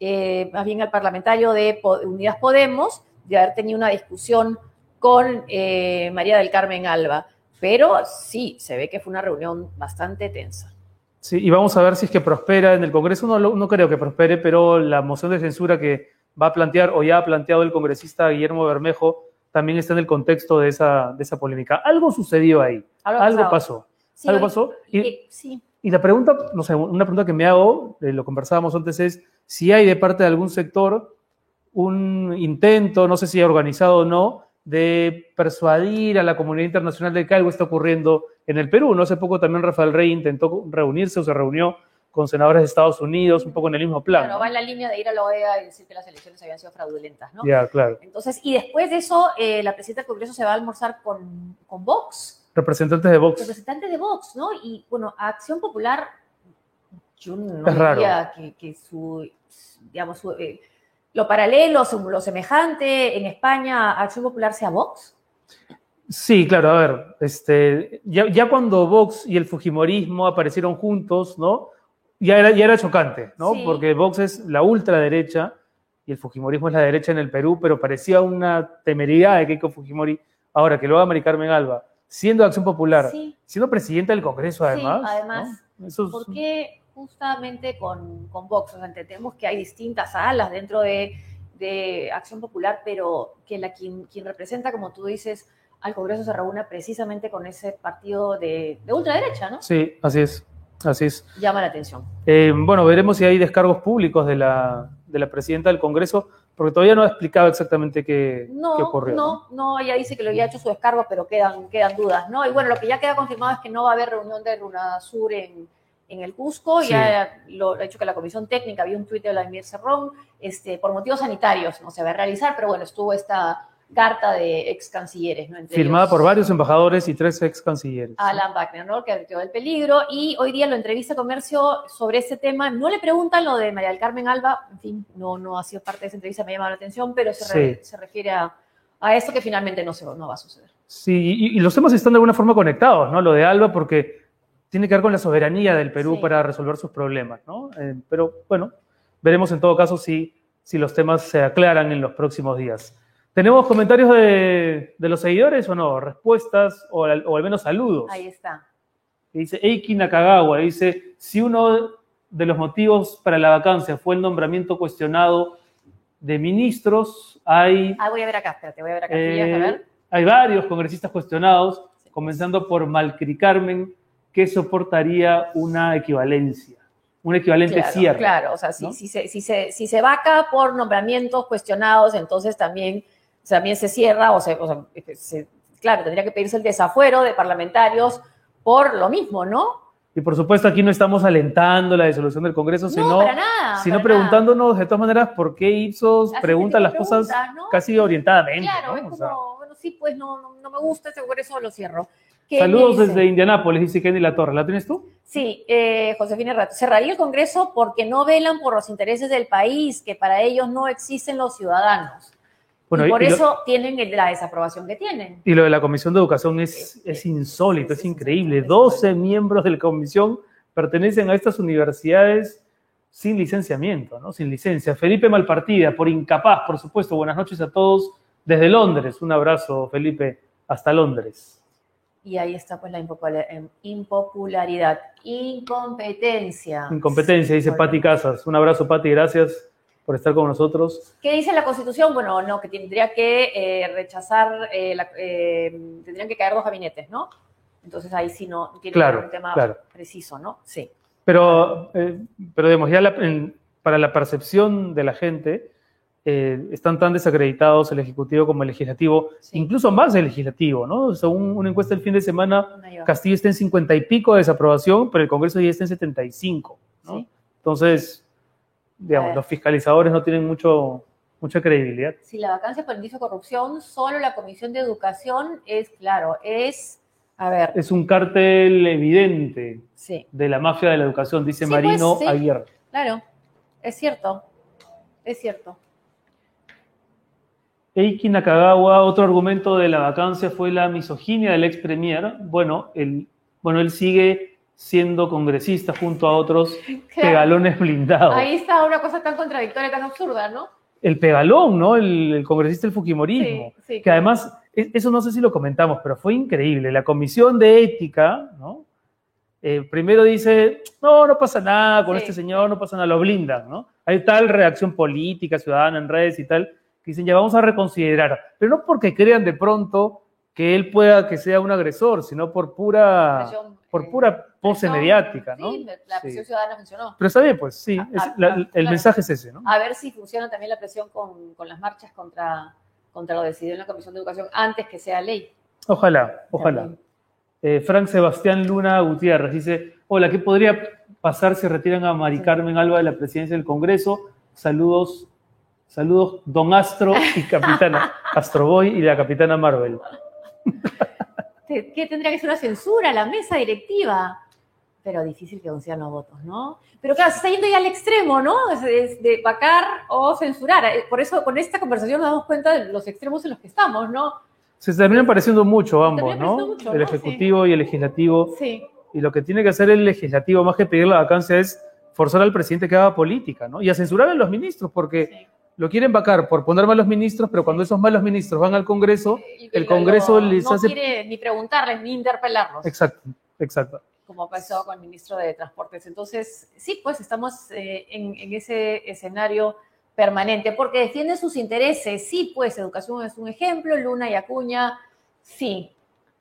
eh, más bien al parlamentario de Unidas Podemos de haber tenido una discusión con eh, María del Carmen Alba. Pero sí, se ve que fue una reunión bastante tensa. Sí, y vamos a ver si es que prospera en el Congreso. No, no creo que prospere, pero la moción de censura que va a plantear o ya ha planteado el congresista Guillermo Bermejo también está en el contexto de esa, de esa polémica. Algo sucedió ahí, Algo, pasó. Sí, algo pasó. Y, y- sí. Y la pregunta, no sé, una pregunta que me hago, eh, lo conversábamos antes, es si hay de parte de algún sector un intento, no sé si organizado o no, de persuadir a la comunidad internacional de que algo está ocurriendo en el Perú. No hace poco también Rafael Rey intentó reunirse o se reunió con senadores de Estados Unidos, un poco en el mismo plan. Bueno, va en la línea de ir a la OEA y decir que las elecciones habían sido fraudulentas, ¿no? Ya, claro. Entonces, y después de eso, eh, la presidenta del Congreso se va a almorzar con, con Vox, Representantes de Vox. representantes de Vox, ¿no? Y bueno, a Acción Popular, yo no Es raro. diría que, que su, digamos, su, eh, lo paralelo, su- lo semejante en España a Acción Popular sea Vox. Sí, claro, a ver, este, ya, ya cuando Vox y el Fujimorismo aparecieron juntos, ¿no? Ya era, ya era chocante, ¿no? Sí. Porque Vox es la ultraderecha y el Fujimorismo es la derecha en el Perú, pero parecía una temeridad de Keiko Fujimori. Ahora, que lo haga Mari Carmen Alba, siendo Acción Popular, Sí. siendo presidenta del Congreso además. además. ¿no? Eso es- ¿Por qué justamente con, con Vox? O sea, entendemos que hay distintas alas dentro de, de Acción Popular, pero que la, quien, quien representa, como tú dices, al Congreso se reúne precisamente con ese partido de, de ultraderecha, ¿no? Sí, así es, así es. Llama la atención. Eh, bueno, veremos si hay descargos públicos de la, de la presidenta del Congreso, porque todavía no ha explicado exactamente qué, No, qué ocurrió. no, no, ella dice que lo había hecho su descargo, pero quedan, quedan dudas, ¿no? Y bueno, lo que ya queda confirmado es que no va a haber reunión de Runasur en, en el Cusco, Sí. ya lo ha hecho que la comisión técnica, había un tuit de Vladimir Cerrón, este, por motivos sanitarios no se va a realizar, pero bueno, estuvo esta, carta de ex cancilleres. ¿no? Entre Firmada por varios embajadores y tres ex cancilleres. Alan Wagner, ¿no? que advirtió del peligro. Y hoy día lo entrevista Comercio sobre ese tema. No le preguntan lo de María del Carmen Alba, en fin, no, no ha sido parte de esa entrevista, me ha llamado la atención, pero se, se refiere a, a, eso que finalmente no, se, no va a suceder. Sí, y, y, los temas están de alguna forma conectados, ¿no? Lo de Alba, porque tiene que ver con la soberanía del Perú sí. para resolver sus problemas, ¿no? Eh, pero bueno, veremos en todo caso si, si los temas se aclaran en los próximos días. ¿Tenemos comentarios de, de, los seguidores o no? ¿Respuestas o al, o al menos saludos? Ahí está. Dice Eiki Nakagawa, dice, si uno de los motivos para la vacancia fue el nombramiento cuestionado de ministros, hay... Ah, voy a ver acá, espérate, voy a ver acá. Eh, a ver? Hay varios congresistas cuestionados, sí. comenzando por Malcri Carmen, que soportaría una equivalencia, un equivalente claro, cierre. Claro, o sea, si, ¿no? si, se, si, se, si se vaca por nombramientos cuestionados, entonces también también se cierra, o, se, o sea, se, claro, tendría que pedirse el desafuero de parlamentarios por lo mismo, ¿no? Y por supuesto aquí no estamos alentando la disolución del Congreso, no, sino, nada, sino preguntándonos de todas maneras por qué Ipsos Así pregunta las pregunta, cosas ¿no? casi orientadamente. Claro, ¿no? es O como, sea, bueno, sí, pues no, no, me gusta ese Congreso, lo cierro. ¿Qué saludos desde Indianápolis, dice Kenny La Torre. ¿La tienes tú? Sí, eh, Josefina Rato. Cerraría el Congreso porque no velan por los intereses del país, que para ellos no existen los ciudadanos. Bueno, y por y lo- eso tienen la desaprobación que tienen. Y lo de la Comisión de Educación es, es insólito, es increíble. 12 miembros de la comisión pertenecen a estas universidades sin licenciamiento, ¿no? Sin licencia. Felipe Malpartida, por incapaz, por supuesto. Buenas noches a todos desde Londres. Un abrazo, Felipe, hasta Londres. Y ahí está pues la em, impopularidad, incompetencia. Incompetencia, dice. Pati Casas. Un abrazo, Pati, gracias por estar con nosotros. ¿Qué dice la Constitución? Bueno, no, que tendría que eh, rechazar, eh, la- eh, tendrían que caer dos gabinetes, ¿no? Entonces ahí sí no tiene Claro, un tema claro. preciso, ¿no? Sí. Pero, pero digamos, ya la- en- para la percepción de la gente, están tan desacreditados el Ejecutivo como el Legislativo, Sí. incluso más el Legislativo, ¿no? Según una encuesta del fin de semana. Castillo está en 50 y pico de desaprobación, pero el Congreso ya está en 75, ¿no? Sí. Entonces, digamos, los fiscalizadores no tienen mucho, mucha credibilidad. Si la vacancia por indicio de corrupción, solo la Comisión de Educación es, claro, es, a ver, Es un cártel evidente sí, de la mafia de la educación, dice Sí, Marino pues, sí. Aguirre. claro, es cierto, es cierto. Eiki Nakagawa, otro argumento de la vacancia fue la misoginia del ex premier. Bueno, él, bueno, él sigue siendo congresista junto a otros pegalones blindados. Ahí está una cosa tan contradictoria, tan absurda, ¿no? El pegalón, ¿no? El, el congresista del Fujimorismo. Sí, sí, que además, e- eso no sé si lo comentamos, pero fue increíble. La comisión de ética, ¿no? Eh, primero dice, no, no pasa nada con Sí. este señor, no pasa nada, lo blindan, ¿no? Hay tal reacción política, ciudadana en redes y tal, que dicen, ya vamos a reconsiderar. Pero no porque crean de pronto que él pueda que sea un agresor, sino por pura, Presión, por pura pose mediática, ¿no? Sí, la Sí. presión ciudadana funcionó. Pero está bien, pues sí, es- la- el claro. mensaje es ese, ¿no? A ver si funciona también la presión con, con las marchas contra, contra lo decidido en la Comisión de Educación antes que sea ley. Ojalá, ojalá. Eh, Frank Sebastián Luna Gutiérrez dice, hola, ¿qué podría pasar si retiran a Mari. Carmen Alba de la presidencia del Congreso? Saludos, saludos, Don Astro y Capitana Astroboy y la Capitana Marvel. ¿Qué tendría que ser una censura? La mesa directiva. Pero difícil que consigan los votos, ¿no? Pero claro, se está yendo ya al extremo, ¿no? Es, es de vacar o censurar. Eh, Por eso con esta conversación nos damos cuenta de los extremos en los que estamos, ¿no? Se terminan pareciendo mucho ambos, ¿no? mucho, el ¿no? Ejecutivo y el Legislativo. Sí. Y lo que tiene que hacer el Legislativo, más que pedir la vacancia, es forzar al presidente que haga política, ¿no? Y a censurar a los ministros, porque sí. Lo quieren vacar por poner malos ministros, pero cuando esos malos ministros van al Congreso, Y- el Congreso no- les no hace- quiere ni preguntarles ni interpelarlos. exacto, exacto. como pasó con el ministro de Transportes. Entonces, sí, pues estamos eh, en, en ese escenario permanente, porque defienden sus intereses. Sí, pues educación es un ejemplo, Luna y Acuña, sí.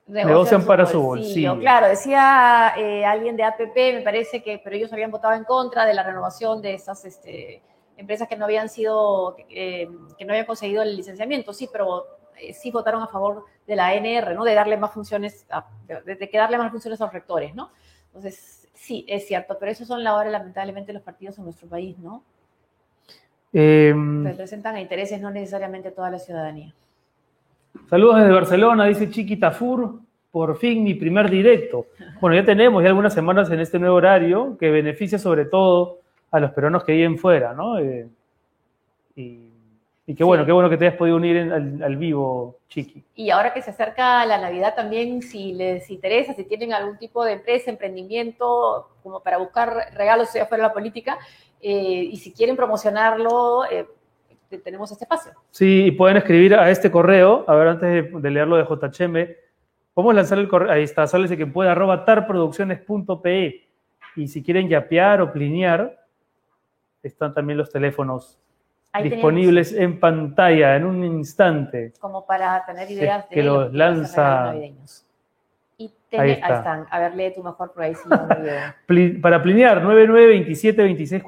Negocian para su bolsillo. Claro, decía eh, alguien de APP, me parece que, pero ellos habían votado en contra de la renovación de esas este, empresas que no habían sido, eh, que no habían conseguido el licenciamiento. Sí, pero eh, sí votaron a favor de la ANR, ¿no? De darle más funciones, a- de, de que darle más funciones a los rectores, ¿no? Entonces, sí, es cierto, pero esos son la hora, lamentablemente, los partidos en nuestro país, ¿no? Eh, Representan a intereses, no necesariamente a toda la ciudadanía. Saludos desde Barcelona, dice Chiqui Tafur. Por fin mi primer directo. Bueno, ya tenemos ya algunas semanas en este nuevo horario que beneficia sobre todo a los peruanos que viven fuera, ¿no? Eh, y, y qué bueno, qué bueno que te hayas podido unir en- al, al vivo, Chiqui. Y ahora que se acerca la Navidad también, si les interesa, si tienen algún tipo de empresa, emprendimiento, como para buscar regalos fuera de la política, eh, y si quieren promocionarlo, eh, te- tenemos este espacio. Sí, y pueden escribir a este correo, a ver, antes de, de leerlo de JHM, podemos lanzar el correo, ahí está, sale que puede, arroba tarproducciones.pe. Y si quieren yapear o plinear, están también los teléfonos Ahí tenemos, disponibles en pantalla en un instante. como para tener ideas que de los que a ser lanza-. Y Ahí ahí, está. están. A ver, lee tú mejor por ahí si no me para plinear, 992726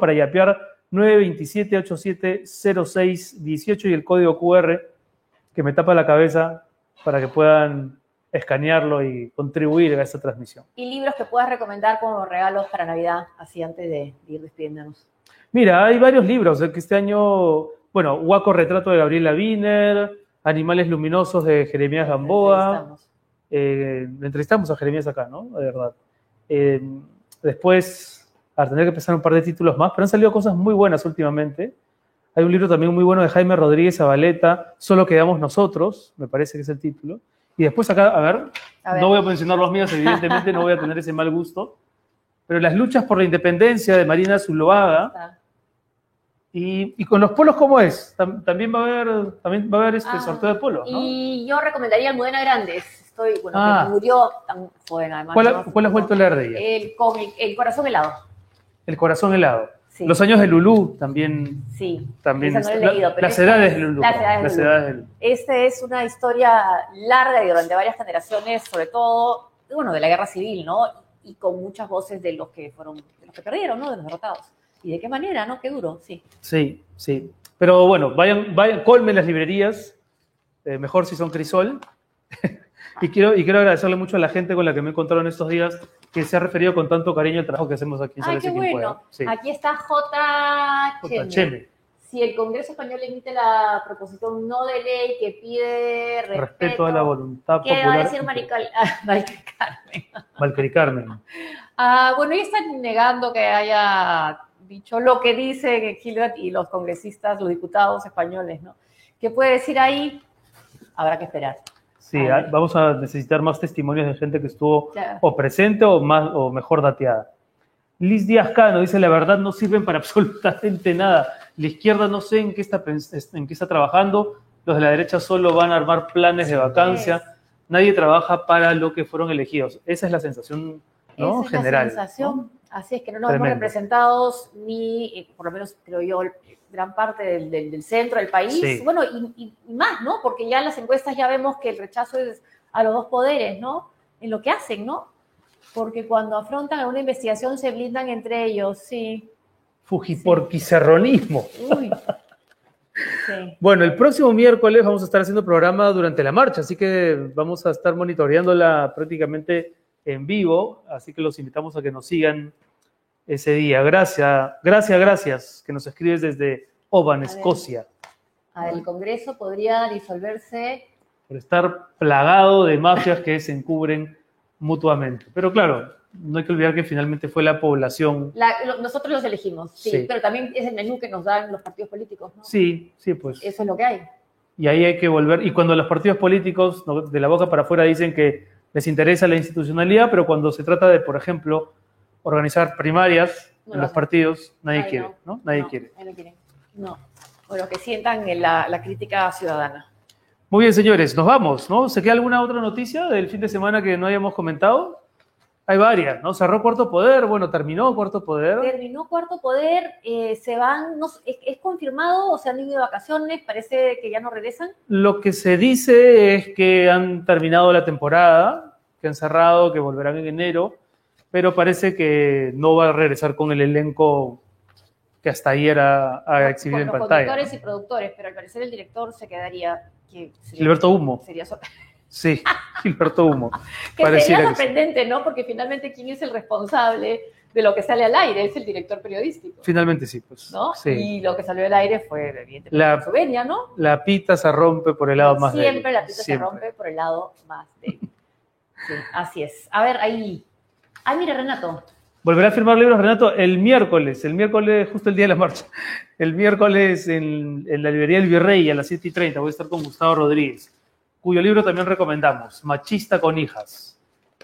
Para yapear, 927-8706-18 y el código QR que me tapa la cabeza para que puedan escanearlo y contribuir a esta transmisión. Y libros que puedas recomendar como regalos para Navidad, así antes de, ir despidiéndonos. Mira, hay varios libros eh, que este año, bueno, Huaco Retrato de Gabriela Wiener, Animales Luminosos de Jeremías Gamboa. Entrevistamos. Eh, entrevistamos a Jeremías acá, ¿no? De verdad. Eh, después, a tener que pensar un par de títulos más, pero han salido cosas muy buenas últimamente. Hay un libro también muy bueno de Jaime Rodríguez Zabaleta, Solo quedamos nosotros, me parece que es el título. Y después acá, a ver, A ver. no voy a mencionar los míos, evidentemente no voy a tener ese mal gusto, pero Las luchas por la independencia de Marina Zuloaga, y, y con los polos, ¿cómo es? Tam- también va a haber, también va a haber este Ah, sorteo de polos, ¿no? Y yo recomendaría Almudena Grandes. Estoy, bueno, Ah. que murió tan joven además. ¿Cuál, ¿no? ¿Cuál has vuelto a leer de ella? El, el corazón helado. El corazón helado. Sí. Los años de Lulú también. Sí. también no la- pero las edades es- de Lulú. Las edades de Las Lulú. edades de Lulú. Esta es una historia larga y durante varias generaciones, sobre todo, bueno, de la guerra civil, ¿no? Y con muchas voces de los que fueron, de los que perdieron, ¿no? De los derrotados. ¿Y de qué manera, no? Qué duro, sí. Sí, sí. Pero bueno, vayan, vayan, colmen las librerías, eh, mejor si son crisol. y, quiero, y quiero agradecerle mucho a la gente con la que me he encontrado en estos días, que se ha referido con tanto cariño al trabajo que hacemos aquí en Ay, qué bueno. Sí. Aquí está J. Cheme. Cheme. Si el Congreso Español emite la proposición no de ley que pide respeto, Respeto a la voluntad ¿Qué va a popular. decir ah, Marical Carmen? Valkyrie Carmen. Ah, bueno, ella está negando que haya dicho lo que dice Gilbert y los congresistas, los diputados españoles, ¿no? ¿Qué puede decir ahí? Habrá que esperar. Sí, A ah, vamos a necesitar más testimonios de gente que estuvo Claro. o presente o, más, o mejor dateada. Liz Díaz Cano dice, la verdad no sirven para absolutamente nada. La izquierda no sé en qué está, en qué está trabajando, los de la derecha solo van a armar planes de vacancia, nadie trabaja para lo que fueron elegidos. Esa es la sensación ¿no? Esa es general. la sensación. ¿no? Así es que no nos vemos Tremendo. representados ni, eh, por lo menos creo yo, gran parte del, del- del centro del país. Sí. Bueno, y, más, ¿no? Porque ya en las encuestas ya vemos que el rechazo es a los dos poderes, ¿no? En lo que hacen, ¿no? Porque cuando afrontan una investigación se blindan entre ellos, sí. Fujiporquicerronismo. Uy. Sí. Bueno, el próximo miércoles vamos a estar haciendo programa durante la marcha, así que vamos a estar monitoreándola prácticamente en vivo, así que los invitamos a que nos sigan ese día. Gracias, gracias, gracias, que nos escribes desde Oban. Escocia, El Congreso podría disolverse. por estar plagado de mafias que se encubren mutuamente. Pero claro, no hay que olvidar que finalmente fue la población. La- lo- nosotros los elegimos, sí, Sí. pero también es el menú que nos dan los partidos políticos, ¿no? Sí, sí, pues. Eso es lo que hay. Y ahí hay que volver. Y cuando los partidos políticos, de la boca para afuera, dicen que les interesa la institucionalidad, pero cuando se trata de, por ejemplo, organizar primarias No en lo los partidos, nadie Ay, quiere, ¿no? Nadie no, quiere. nadie quiere. No. Bueno, que sientan en la, la crítica ciudadana. Muy bien, señores, nos vamos, ¿no? ¿Se queda alguna otra noticia del fin de semana que no hayamos comentado? Hay varias, ¿no? Cerró Cuarto Poder, bueno, terminó Cuarto Poder. Terminó Cuarto Poder, eh, se van, no es, es confirmado o se han ido de vacaciones? Parece que ya no regresan. Lo que se dice es que han terminado la temporada, que han cerrado, que volverán en enero, pero parece que no va a regresar con el elenco que hasta ayer ha, ha exhibido Con en los pantalla. conductores ¿no? y productores, pero al parecer el director se quedaría. Que sería- Gilberto Humo. Sería sor- Sí, Gilberto Humo. que sería que sorprendente, ¿no? Porque finalmente, ¿quién es el responsable de lo que sale al aire, es el director periodístico. Finalmente sí, pues. ¿no? Sí. Y lo que salió al aire fue, evidentemente, La- Sovenia, ¿no? La pita se rompe por el lado más débil. Siempre la pita Siempre. se rompe por el lado más débil. Sí, así es. A ver, ahí. Ay, mira, Renato. Volverá a firmar libros, Renato, el miércoles, el miércoles, justo el día de la marcha. El miércoles en, en la librería El Virrey a las 7 y 30 voy a estar con Gustavo Rodríguez, cuyo libro también recomendamos, Machista con hijas,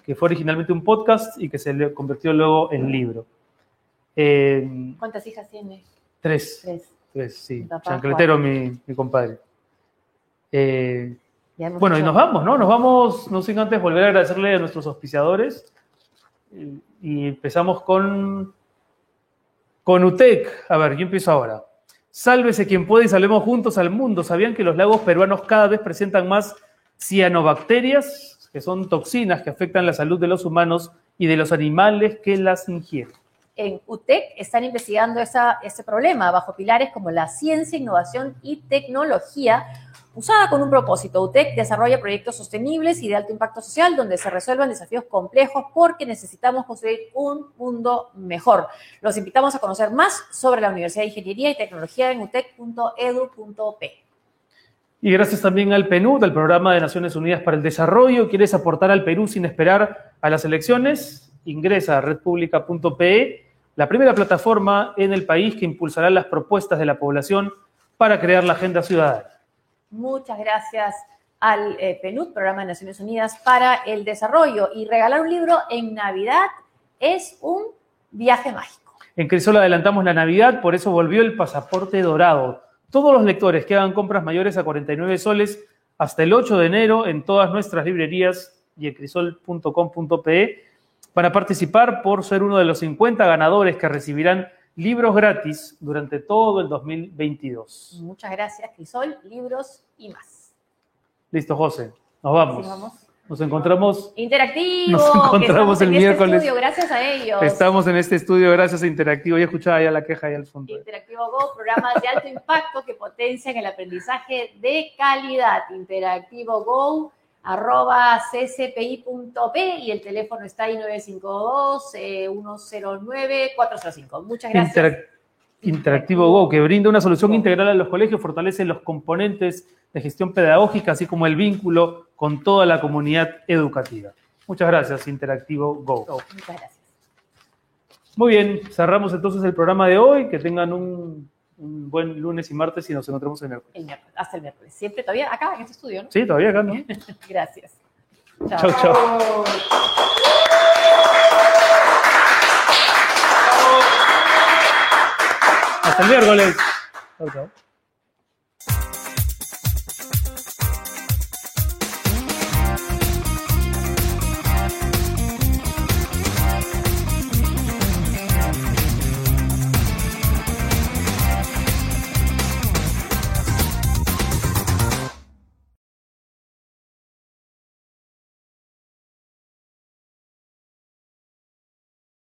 que fue originalmente un podcast y que se convirtió luego en libro. Eh, ¿Cuántas hijas tiene? tres, Tres. tres, sí. Papá, Chancletero, mi, mi compadre. Eh, bueno, y nos vamos, ¿no? Nos vamos, no sin antes volver a agradecerle a nuestros auspiciadores. Y, empezamos con, con UTEC. A ver, yo empiezo ahora. Sálvese quien puede y salvemos juntos al mundo. ¿Sabían que los lagos peruanos cada vez presentan más cianobacterias, que son toxinas que afectan la salud de los humanos y de los animales que las ingieren? en UTEC están investigando esa, ese problema bajo pilares como la ciencia, innovación y tecnología usada con un propósito. UTEC desarrolla proyectos sostenibles y de alto impacto social donde se resuelvan desafíos complejos porque necesitamos construir un mundo mejor. Los invitamos a conocer más sobre la Universidad de Ingeniería y Tecnología en utec.edu.p. Y gracias también al PNUD, al Programa de Naciones Unidas para el Desarrollo. ¿Quieres aportar al Perú sin esperar a las elecciones? Ingresa a redpublica.pe, la primera plataforma en el país que impulsará las propuestas de la población para crear la agenda ciudadana. Muchas gracias al eh, PNUD, Programa de Naciones Unidas para el Desarrollo. Y regalar un libro en Navidad es un viaje mágico. En Crisol adelantamos la Navidad, por eso volvió el pasaporte dorado. Todos los lectores que hagan compras mayores a 49 soles hasta el 8 de enero en todas nuestras librerías y en crisol.com.pe para participar por ser uno de los 50 ganadores que recibirán libros gratis durante todo el 2022. Muchas gracias, Crisol, libros y más. Listo, José. Nos vamos. Así vamos. Nos encontramos. Interactivo. Nos encontramos estamos en el este miércoles. estudio, gracias a ellos. Estamos en este estudio gracias a Interactivo. Ya escuchaba ya la queja ahí al fondo. Interactivo Go, programas de alto impacto que potencian el aprendizaje de calidad. Interactivo Go, arroba ccpi.p y el teléfono está ahí 952-109-405. Muchas gracias. Interac- Interactivo Go, que brinda una solución integral a los colegios, fortalece los componentes de gestión pedagógica, así como el vínculo con toda la comunidad educativa. Muchas gracias, Interactivo Go. Muchas gracias. Muy bien, cerramos entonces el programa de hoy. Que tengan un, un buen lunes y martes y nos encontramos el miércoles. El miércoles, hasta el miércoles. Siempre todavía acá en este estudio, ¿no? Sí, todavía acá, ¿no? Gracias. Chao, chao. Hasta el miércoles. Chao, chao.